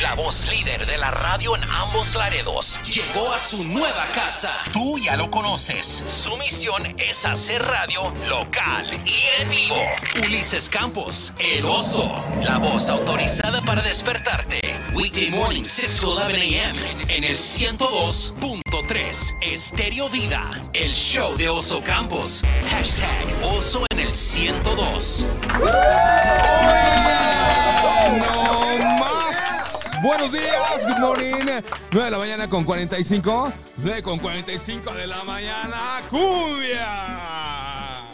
la voz líder de la radio en ambos Laredos, llegó a su nueva casa. Tú ya lo conoces. Su misión es hacer radio local y en vivo. Ulises Campos, el oso, la voz autorizada para despertarte. Weekday morning 6 to 11 a.m. en el 102.3 Estéreo Vida, el show de Oso Campos. Hashtag Oso en el 102. No. Buenos días, good morning. 9 de la mañana con 45. 9 con 45 de la mañana. ¡Cumbia!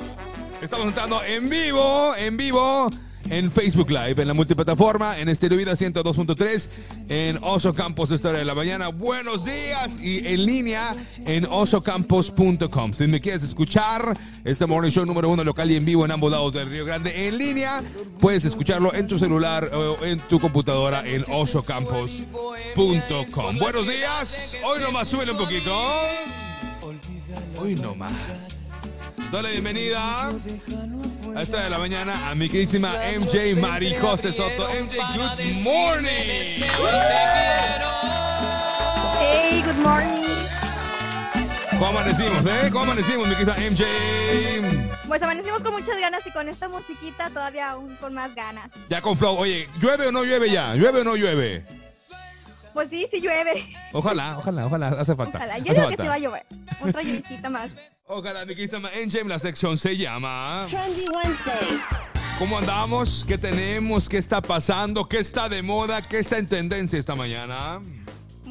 Estamos entrando en vivo, en vivo. En Facebook Live, en la multiplataforma, en Estéreo Vida 102.3, en Oso Campos Historia de la Mañana. Buenos días y en línea en osocampos.com. Si me quieres escuchar, este morning show número uno local y en vivo en ambos lados del Río Grande en línea, puedes escucharlo en tu celular o en tu computadora en osocampos.com. Buenos días. Hoy nomás súbele un poquito. Hoy nomás. Dale bienvenida a esta de la mañana a mi queridísima MJ Mari José Soto. MJ, good morning. Hey, good morning. ¿Cómo amanecimos, eh? ¿Cómo amanecimos, mi querida MJ? Pues amanecimos con muchas ganas y con esta musiquita todavía aún con más ganas. Ya con flow. Oye, ¿llueve o no llueve ya? ¿Llueve o no llueve? Pues sí, sí llueve. Ojalá, ojalá, ojalá. Hace falta. Ojalá. Yo Hace digo que sí va a llover. Otra lluvisita más. Ojalá, mi queridísima MJ. La sección se llama... Trendy Wednesday. ¿Cómo andamos? ¿Qué tenemos? ¿Qué está pasando? ¿Qué está de moda? ¿Qué está en tendencia esta mañana?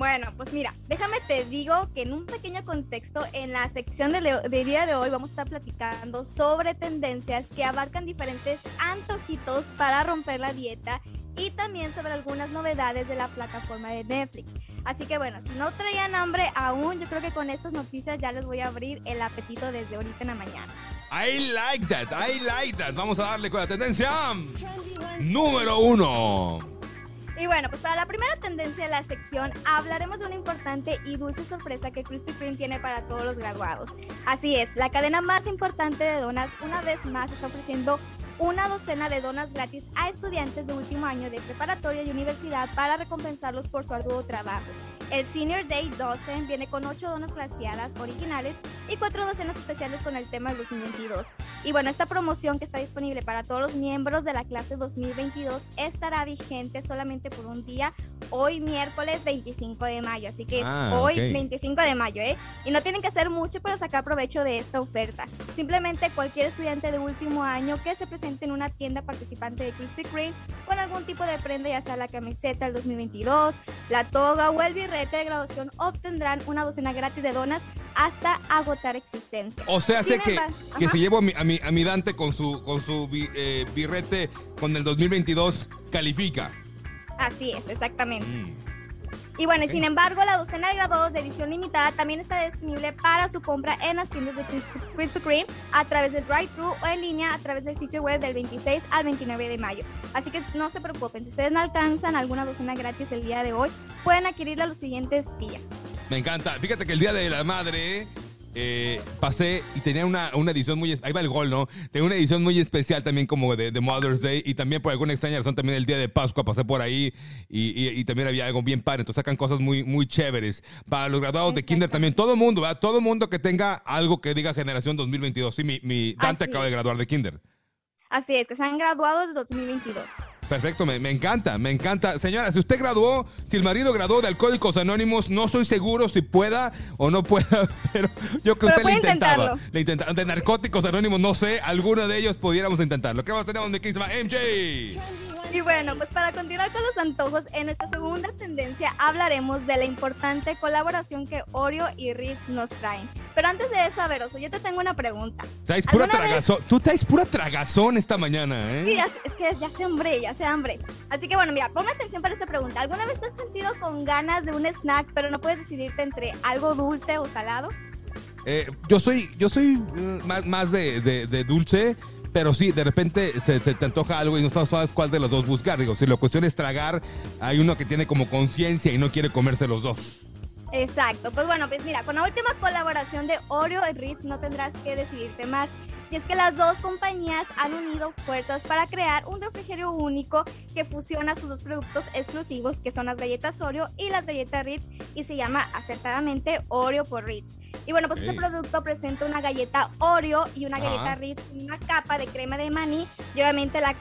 Bueno, pues mira, déjame te digo que en un pequeño contexto, en la sección del de día de hoy vamos a estar platicando sobre tendencias que abarcan diferentes antojitos para romper la dieta y también sobre algunas novedades de la plataforma de Netflix. Así que bueno, si no traían hambre aún, yo creo que con estas noticias ya les voy a abrir el apetito desde ahorita en la mañana. I like that, I like that. Vamos a darle con la tendencia número uno. Y bueno, pues para la primera tendencia de la sección hablaremos de una importante y dulce sorpresa que Krispy Kreme tiene para todos los graduados. Así es, la cadena más importante de donas una vez más está ofreciendo una docena de donas gratis a estudiantes de último año de preparatoria y universidad para recompensarlos por su arduo trabajo. El Senior Day Dozen viene con 8 donas glaciadas originales y 4 docenas especiales con el tema del 2022. Y bueno, esta promoción que está disponible para todos los miembros de la clase 2022 estará vigente solamente por un día, hoy miércoles 25 de mayo. Así que es Ah, hoy ok. 25 de mayo, ¿eh? Y no tienen que hacer mucho para sacar provecho de esta oferta. Simplemente cualquier estudiante de último año que se presente en una tienda participante de Krispy Kreme con algún tipo de prenda, ya sea la camiseta del 2022, la toga o el birrete de graduación, obtendrán una docena gratis de donas hasta agotar existencia. O sea, sé que, que si llevo a mi, a mi, a mi Dante con su, con su eh, birrete con el 2022, califica. Así es, exactamente. Mm. Y bueno, sin embargo, la docena de graduados de edición limitada también está disponible para su compra en las tiendas de Kris- Krispy Kreme a través del drive-thru o en línea a través del sitio web del 26 al 29 de mayo. Así que no se preocupen, si ustedes no alcanzan alguna docena gratis el día de hoy, pueden adquirirla los siguientes días. Me encanta. Fíjate que el Día de la Madre eh, pasé y tenía una, una edición muy... Ahí va el gol, ¿no? Tenía una edición muy especial también como de, de Mother's Day y también por alguna extraña razón también el Día de Pascua pasé por ahí y, y- y también había algo bien padre. Entonces sacan cosas muy, muy chéveres. Para los graduados de Kinder también, todo mundo, ¿verdad? Todo mundo que tenga algo que diga generación 2022. Sí, mi, mi Dante Así acaba de graduar de Kinder. Así es, que sean graduados de 2022. Perfecto, me, me encanta, me encanta. Señora, si usted graduó, si el marido graduó de Alcohólicos Anónimos, no estoy seguro si pueda o no pueda, pero yo que Pero usted le intentaba. intentarlo. Le intenta- de Narcóticos Anónimos, no sé, alguno de ellos pudiéramos intentarlo. ¿Qué más tenemos, mi queridísima MJ? Y bueno, pues para continuar con los antojos, en nuestra segunda tendencia hablaremos de la importante colaboración que Oreo y Ritz nos traen. Pero antes de eso, a ver, Oso, yo te tengo una pregunta. Traes pura ¿Alguna vez- tragazón. Tú traes pura tragazón esta mañana, ¿eh? Sí, ya es que ya se hambre, ya se hambre. Así que bueno, mira, ponme atención para esta pregunta. ¿Alguna vez te has sentido con ganas de un snack, pero no puedes decidirte entre algo dulce o salado? Eh, yo soy, yo soy mm, más, más de, de- de dulce, pero sí, de repente se, se te antoja algo y no sabes cuál de los dos buscar. Digo, si la cuestión es tragar, hay uno que tiene como conciencia y no quiere comerse los dos. Exacto, pues bueno, pues mira, con la última colaboración de Oreo y Ritz no tendrás que decidirte más. Y es que las dos compañías han unido fuerzas para crear un refrigerio único que fusiona sus dos productos exclusivos, que son las galletas Oreo y las galletas Ritz, y se llama acertadamente Oreo por Ritz. Y bueno, pues este producto presenta una galleta Oreo y una galleta Ritz, una capa de crema de maní y obviamente la,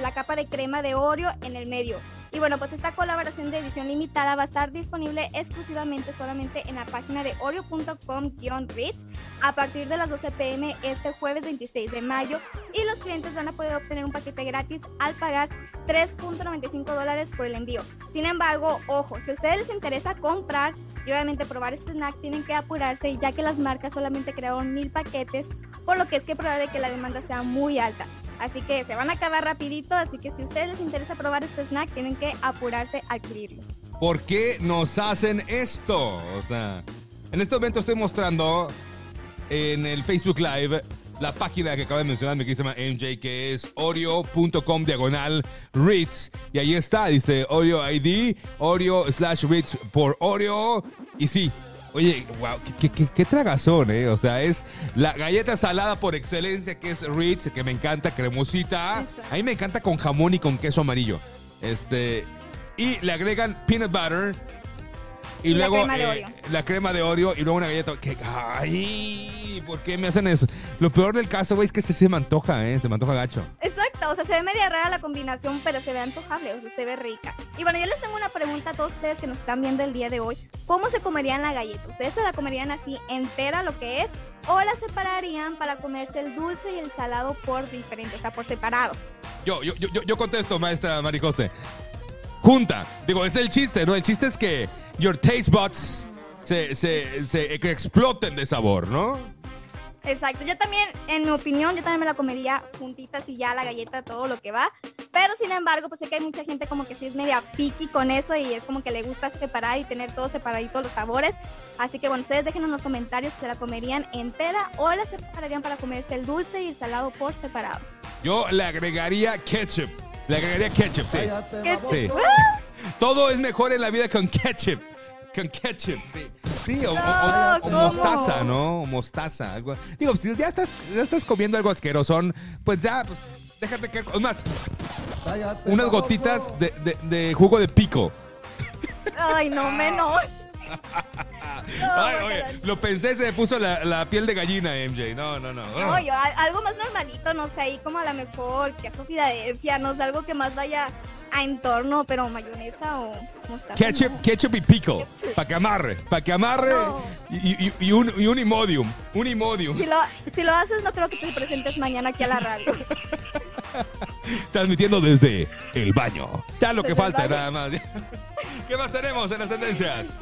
la capa de crema de Oreo en el medio. Y bueno, pues esta colaboración de edición limitada va a estar disponible exclusivamente solamente en la página de oreo.com-ritz a partir de las 12 pm este jueves 26 de mayo y los clientes van a poder obtener un paquete gratis al pagar 3.95 dólares por el envío. Sin embargo, ojo, si a ustedes les interesa comprar y obviamente probar este snack, tienen que apurarse ya que las marcas solamente crearon mil paquetes, por lo que es que probable que la demanda sea muy alta. Así que se van a acabar rapidito, así que si a ustedes les interesa probar este snack, tienen que apurarse a adquirirlo. ¿Por qué nos hacen esto? O sea, en este momento estoy mostrando en el Facebook Live la página que acaba de mencionar mi querida MJ, que es oreo.com diagonal Ritz. Y ahí está, dice Oreo ID, Oreo slash Ritz por Oreo. Y sí, oye, wow, qué, qué- qué- tragazón, ¿eh? O sea, es la galleta salada por excelencia que es Ritz, que me encanta, cremosita. Exacto. A mí me encanta con jamón y con queso amarillo. Este, y le agregan peanut butter y, Y la luego crema de eh, la crema de Oreo y luego una galleta. que ay, ¿por qué me hacen eso? Lo peor del caso, güey, es que se, se me antoja, ¿eh? Se me antoja gacho. O sea, se ve media rara la combinación, pero se ve antojable, o sea, se ve rica. Y bueno, yo les tengo una pregunta a todos ustedes que nos están viendo el día de hoy. ¿Cómo se comerían la galleta? ¿Ustedes la comerían así entera lo que es? ¿O la separarían para comerse el dulce y el salado por diferente, o sea, por separado? Yo, yo, yo, yo- contesto, maestra Maricose. Junta. Digo, es el chiste, ¿no? El chiste es que your taste buds se, se, se exploten de sabor, ¿no? Exacto, yo también, en mi opinión, yo también me la comería juntitas y ya la galleta, todo lo que va. Pero sin embargo, pues sé que hay mucha gente como que sí es media picky con eso y es como que le gusta separar y tener todo separadito los sabores. Así que bueno, ustedes déjenos en los comentarios si se la comerían entera o la separarían para comerse el dulce y el salado por separado. Yo le agregaría ketchup. Le agregaría ketchup, sí. ¿Qué Sí. Todo es mejor en la vida con ketchup. Con ketchup, sí. Sí, o, o- o- o ¿cómo? mostaza, ¿no? O mostaza. Algo. Digo, si ya estás, ya estás comiendo algo asquerosón, pues ya, pues déjate que. Es más, unas gotitas de, de- de jugo de pico. Ay, no, menos. Ay, oye, lo pensé, se me puso la, la piel de gallina, MJ. No, no, no. No, yo al- algo más normalito, no sé, ahí como a lo mejor queso Filadelfia, no sé, algo que más vaya a entorno, pero mayonesa o mostaza. Ketchup, no. ketchup y. Ketchup. Para que amarre. Para que amarre. No. Y, y- y un, y un imodium. Un imodium. Si lo, si lo haces, no creo que te presentes mañana aquí a la radio. Transmitiendo desde el baño. Ya lo que Desde falta, nada más. ¿Qué más tenemos en las tendencias?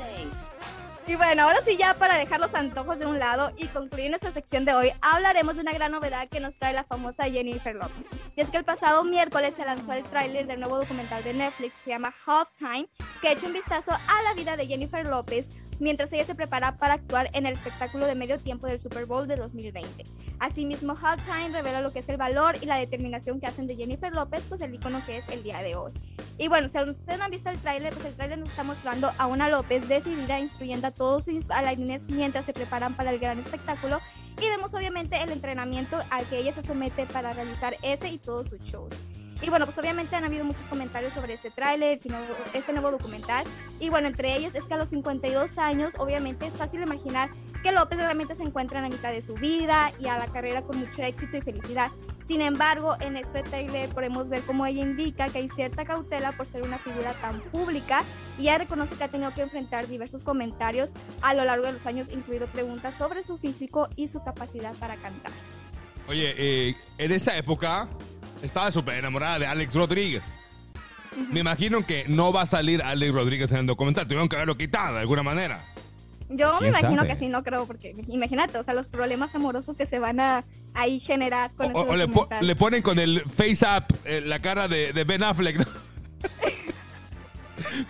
Y bueno, ahora sí ya para dejar los antojos de un lado y concluir nuestra sección de hoy, hablaremos de una gran novedad que nos trae la famosa Jennifer Lopez. Y es que el pasado miércoles se lanzó el tráiler del nuevo documental de Netflix, se llama Halftime, que echa un vistazo a la vida de Jennifer López mientras ella se prepara para actuar en el espectáculo de medio tiempo del Super Bowl de 2020. Asimismo, Halftime revela lo que es el valor y la determinación que hacen de Jennifer López, pues el icono que es el día de hoy. Y bueno, si ustedes no han visto el tráiler, pues el tráiler nos está mostrando a una López decidida instruyendo a todos sus bailarines mientras se preparan para el gran espectáculo y vemos obviamente el entrenamiento al que ella se somete para realizar ese y todos sus shows. Y bueno, pues obviamente han habido muchos comentarios sobre este tráiler, este nuevo documental. Y bueno, entre ellos es que a los 52 años, obviamente es fácil imaginar que López realmente se encuentra en la mitad de su vida y a la carrera con mucho éxito y felicidad. Sin embargo, en este tráiler podemos ver cómo ella indica que hay cierta cautela por ser una figura tan pública y ella reconoce que ha tenido que enfrentar diversos comentarios a lo largo de los años, incluido preguntas sobre su físico y su capacidad para cantar. Oye, eh, en esa época estaba súper enamorada de Alex Rodríguez. Me imagino que no va a salir Alex Rodríguez en el documental. Tuvieron que haberlo quitado de alguna manera. Yo me ¿Quién imagino sabe? que sí, no creo, porque imagínate, o sea, los problemas amorosos que se van a ahí generar con O, o le, po- documental. le ponen con el face up eh, la cara de, de Ben Affleck. ¿no?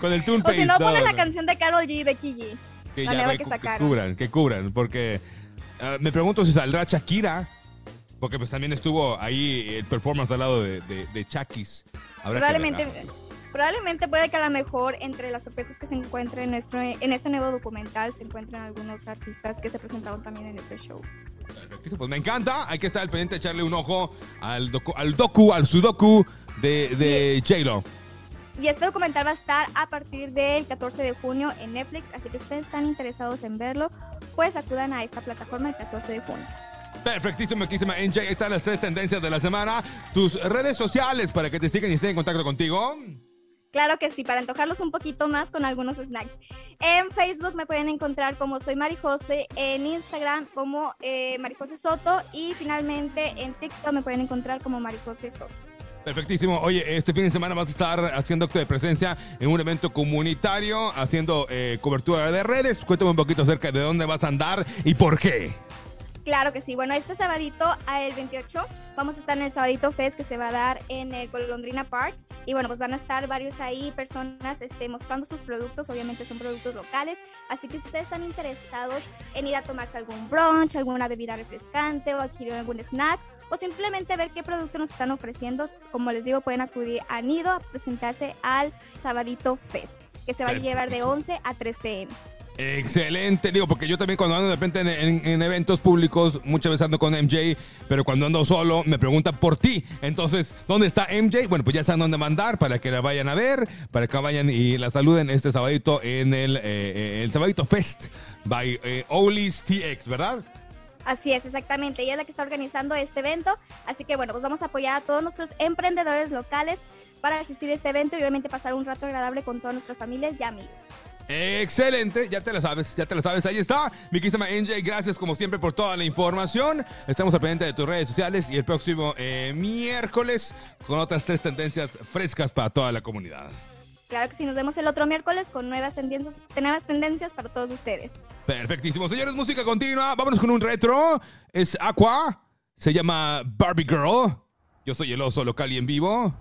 con el Toon O si no, ponen la canción de Carol G y Becky G. que la ya nueva que sacaron. cubran, que cubran, porque ah, me pregunto si saldrá Shakira, porque pues también estuvo ahí el performance al lado de, de, de Chakis. Que. Probablemente, probablemente puede que a lo mejor entre las sorpresas que se encuentren en, nuestro, en este nuevo documental se encuentren algunos artistas que se presentaron también en este show. Perfectísimo, pues me encanta. Hay que estar al pendiente, echarle un ojo al docu, al, docu, al sudoku de, de J-Lo. Y este documental va a estar a partir del 14 de junio en Netflix, así que ustedes están interesados en verlo, pues acudan a esta plataforma el 14 de junio. Perfectísimo, muchísima NJ. Ahí están las tres tendencias de la semana. Tus redes sociales para que te sigan y estén en contacto contigo. Claro que sí, para antojarlos un poquito más con algunos snacks. En Facebook me pueden encontrar como soy Marijose, en Instagram como eh, Marijose Soto y finalmente en TikTok me pueden encontrar como Marijose Soto. Perfectísimo. Oye, este fin de semana vas a estar haciendo acto de presencia en un evento comunitario, haciendo eh, cobertura de redes. Cuéntame un poquito acerca de dónde vas a andar y por qué. Claro que sí. Bueno, este sabadito, el 28, vamos a estar en el Sabadito Fest que se va a dar en el Golondrina Park. Y bueno, pues van a estar varios ahí, personas este, mostrando sus productos. Obviamente son productos locales. Así que si ustedes están interesados en ir a tomarse algún brunch, alguna bebida refrescante o adquirir algún snack o simplemente ver qué productos nos están ofreciendo, como les digo, pueden acudir a Nido a presentarse al Sabadito Fest, que se va a llevar de 11 a 3 pm. Excelente, digo, porque yo también cuando ando de repente en, eventos públicos, muchas veces ando con MJ, pero cuando ando solo me preguntan por ti. Entonces, ¿dónde está MJ? Bueno, pues ya saben dónde mandar para que la vayan a ver, para que vayan y la saluden este sabadito en el, eh, eh, el Sabadito Fest by eh, Olis TX, ¿verdad? Así es, exactamente. Ella es la que está organizando este evento. Así que bueno, pues vamos a apoyar a todos nuestros emprendedores locales para asistir a este evento y obviamente pasar un rato agradable con todas nuestras familias y amigos. Excelente, ya te la sabes, ya te la sabes. Ahí está, mi querida NJ. Gracias como siempre por toda la información. Estamos al pendiente de tus redes sociales y el próximo eh, miércoles con otras tres tendencias frescas para toda la comunidad. Claro que sí, nos vemos el otro miércoles con nuevas tendencias, nuevas tendencias para todos ustedes. Perfectísimo. Señores, música continua. Vámonos con un retro. Es Aqua. Se llama Barbie Girl. Yo soy el oso local y en vivo.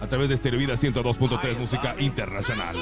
A través de Stereo Vida 102.3 Música Internacional.